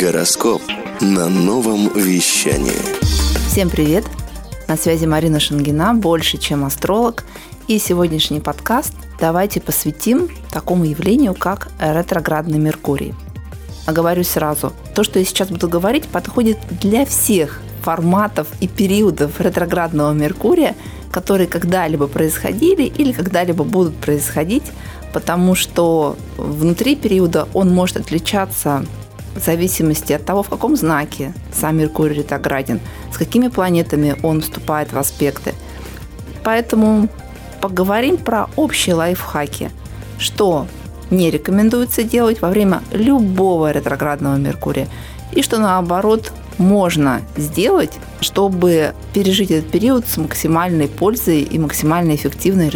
Гороскоп на новом вещании. Всем привет! На связи Марина Шангина, больше, чем астролог. И сегодняшний подкаст давайте посвятим такому явлению, как ретроградный Меркурий. Оговорюсь сразу, то, что я сейчас буду говорить, подходит для всех форматов и периодов ретроградного Меркурия, которые когда-либо происходили или когда-либо будут происходить, потому что внутри периода он может отличаться в зависимости от того, в каком знаке сам Меркурий ретрограден, с какими планетами он вступает в аспекты. Поэтому поговорим про общие лайфхаки, что не рекомендуется делать во время любого ретроградного Меркурия, и что наоборот можно сделать, чтобы пережить этот период с максимальной пользой и максимально эффективно и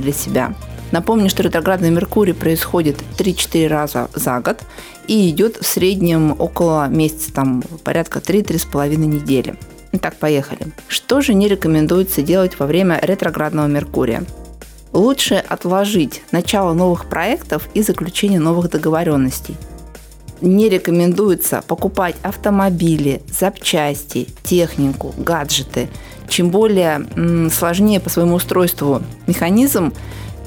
для себя. Напомню, что ретроградный Меркурий происходит 3-4 раза за год и идет в среднем около месяца, там порядка 3-3,5 недели. Итак, поехали. Что же не рекомендуется делать во время ретроградного Меркурия? Лучше отложить начало новых проектов и заключение новых договоренностей. Не рекомендуется покупать автомобили, запчасти, технику, гаджеты. Чем более сложнее по своему устройству механизм,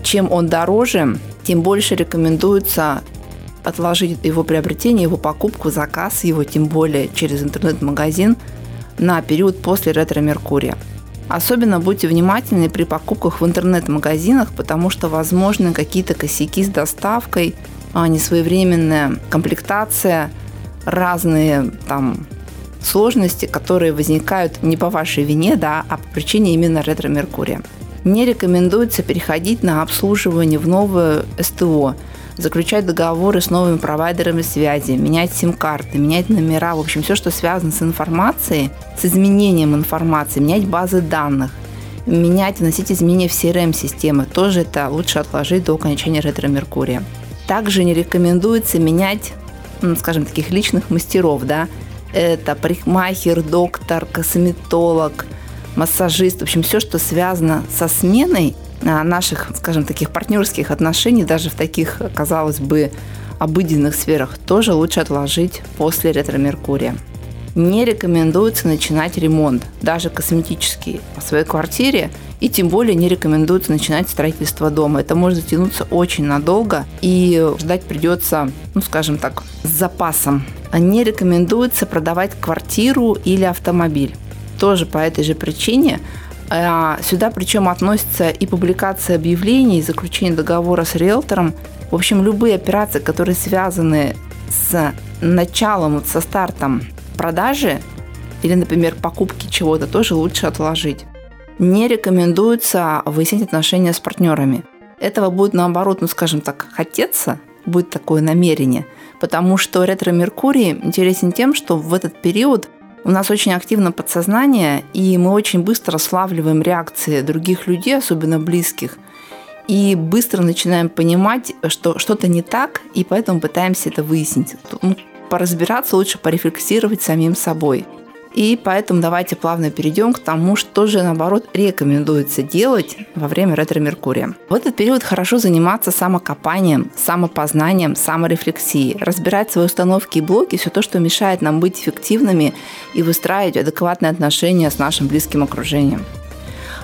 чем он дороже, тем больше рекомендуется отложить его приобретение, его покупку, заказ его, тем более через интернет-магазин, на период после ретро-меркурия. Особенно будьте внимательны при покупках в интернет-магазинах, потому что возможны какие-то косяки с доставкой, а несвоевременная комплектация, разные там сложности, которые возникают не по вашей вине, да, а по причине именно ретро-меркурия. Не рекомендуется переходить на обслуживание в новое СТО, заключать договоры с новыми провайдерами связи, менять сим-карты, менять номера, в общем, все, что связано с информацией, с изменением информации, менять базы данных, менять, вносить изменения в CRM-системы. Тоже это лучше отложить до окончания ретро-меркурия. Также не рекомендуется менять, ну, скажем, таких личных мастеров, да, это парикмахер, доктор, косметолог – массажист, в общем, все, что связано со сменой а, наших, скажем, таких партнерских отношений, даже в таких, казалось бы, обыденных сферах, тоже лучше отложить после ретро-меркурия. Не рекомендуется начинать ремонт, даже косметический, по своей квартире, и тем более не рекомендуется начинать строительство дома. Это может затянуться очень надолго, и ждать придется, ну, скажем так, с запасом. Не рекомендуется продавать квартиру или автомобиль тоже по этой же причине. А, сюда причем относится и публикация объявлений, и заключение договора с риэлтором. В общем, любые операции, которые связаны с началом, со стартом продажи или, например, покупки чего-то, тоже лучше отложить. Не рекомендуется выяснить отношения с партнерами. Этого будет, наоборот, ну, скажем так, хотеться, будет такое намерение, потому что ретро-меркурий интересен тем, что в этот период у нас очень активно подсознание, и мы очень быстро славливаем реакции других людей, особенно близких, и быстро начинаем понимать, что что-то не так, и поэтому пытаемся это выяснить. Ну, поразбираться лучше порефлексировать самим собой. И поэтому давайте плавно перейдем к тому, что же, наоборот, рекомендуется делать во время ретро-меркурия. В этот период хорошо заниматься самокопанием, самопознанием, саморефлексией, разбирать свои установки и блоки, все то, что мешает нам быть эффективными и выстраивать адекватные отношения с нашим близким окружением.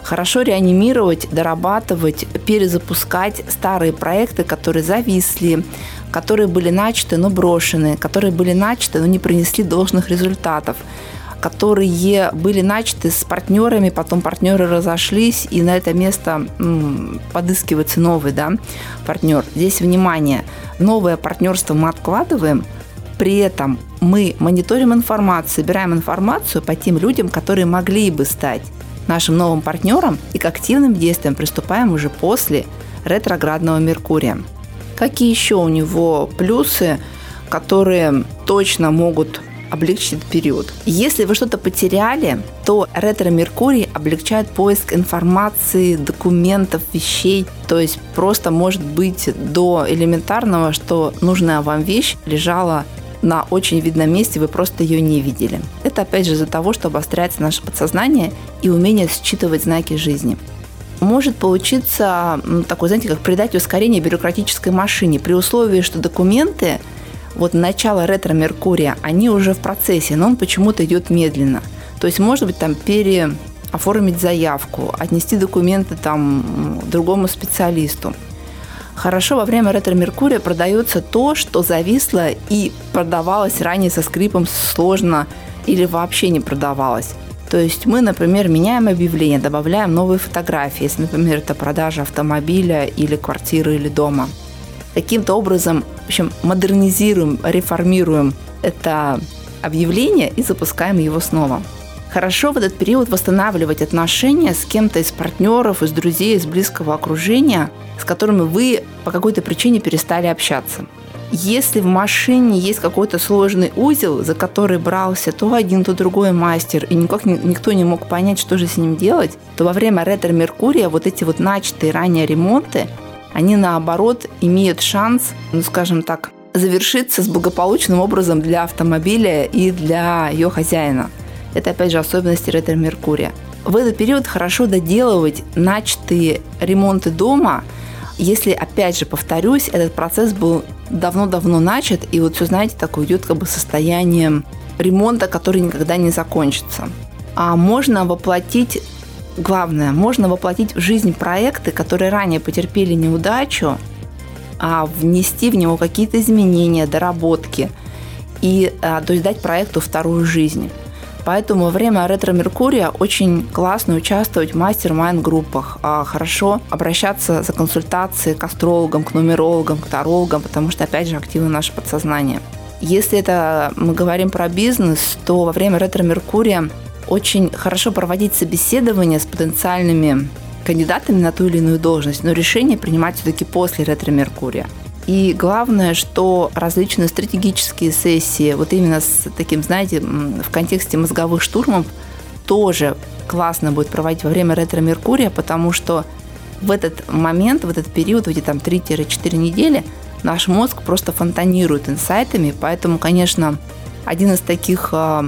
Хорошо реанимировать, дорабатывать, перезапускать старые проекты, которые зависли, которые были начаты, но брошены, которые были начаты, но не принесли должных результатов которые были начаты с партнерами, потом партнеры разошлись, и на это место подыскивается новый да, партнер. Здесь, внимание, новое партнерство мы откладываем, при этом мы мониторим информацию, собираем информацию по тем людям, которые могли бы стать нашим новым партнером и к активным действиям приступаем уже после ретроградного Меркурия. Какие еще у него плюсы, которые точно могут облегчит период. Если вы что-то потеряли, то ретро-меркурий облегчает поиск информации, документов, вещей. То есть просто может быть до элементарного, что нужная вам вещь лежала на очень видном месте, вы просто ее не видели. Это опять же из-за того, что обостряется наше подсознание и умение считывать знаки жизни может получиться такой, знаете, как придать ускорение бюрократической машине при условии, что документы вот начало ретро-меркурия, они уже в процессе, но он почему-то идет медленно. То есть, может быть, там переоформить заявку, отнести документы там другому специалисту. Хорошо во время ретро-меркурия продается то, что зависло и продавалось ранее со скрипом сложно или вообще не продавалось. То есть мы, например, меняем объявление, добавляем новые фотографии, если, например, это продажа автомобиля или квартиры или дома. Каким-то образом, в общем, модернизируем, реформируем это объявление и запускаем его снова. Хорошо в этот период восстанавливать отношения с кем-то из партнеров, из друзей, из близкого окружения, с которыми вы по какой-то причине перестали общаться. Если в машине есть какой-то сложный узел, за который брался то один, то другой мастер, и никак никто не мог понять, что же с ним делать, то во время ретро-меркурия вот эти вот начатые ранее ремонты, они наоборот имеют шанс, ну скажем так, завершиться с благополучным образом для автомобиля и для ее хозяина. Это опять же особенности ретро-меркурия. В этот период хорошо доделывать начатые ремонты дома – если, опять же, повторюсь, этот процесс был давно-давно начат, и вот все, знаете, такое идет как бы состояние ремонта, который никогда не закончится. А можно воплотить, главное, можно воплотить в жизнь проекты, которые ранее потерпели неудачу, а внести в него какие-то изменения, доработки и а, то есть дать проекту вторую жизнь. Поэтому во время ретро-меркурия очень классно участвовать в мастер-майн-группах. А хорошо обращаться за консультацией к астрологам, к нумерологам, к тарологам, потому что, опять же, активно наше подсознание. Если это мы говорим про бизнес, то во время ретро-меркурия очень хорошо проводить собеседования с потенциальными кандидатами на ту или иную должность, но решение принимать все-таки после ретро-меркурия. И главное, что различные стратегические сессии, вот именно с таким, знаете, в контексте мозговых штурмов, тоже классно будет проводить во время ретро-меркурия, потому что в этот момент, в этот период, в эти там 3-4 недели, наш мозг просто фонтанирует инсайтами, поэтому, конечно, один из таких э,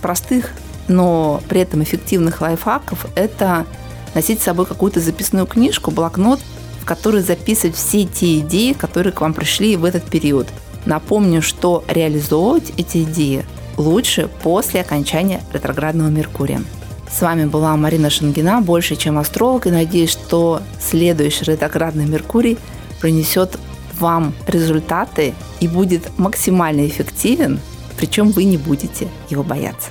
простых, но при этом эффективных лайфхаков – это носить с собой какую-то записную книжку, блокнот, в который записывать все те идеи, которые к вам пришли в этот период. Напомню, что реализовывать эти идеи лучше после окончания ретроградного Меркурия. С вами была Марина Шангина, больше чем астролог, и надеюсь, что следующий ретроградный Меркурий принесет вам результаты и будет максимально эффективен, причем вы не будете его бояться.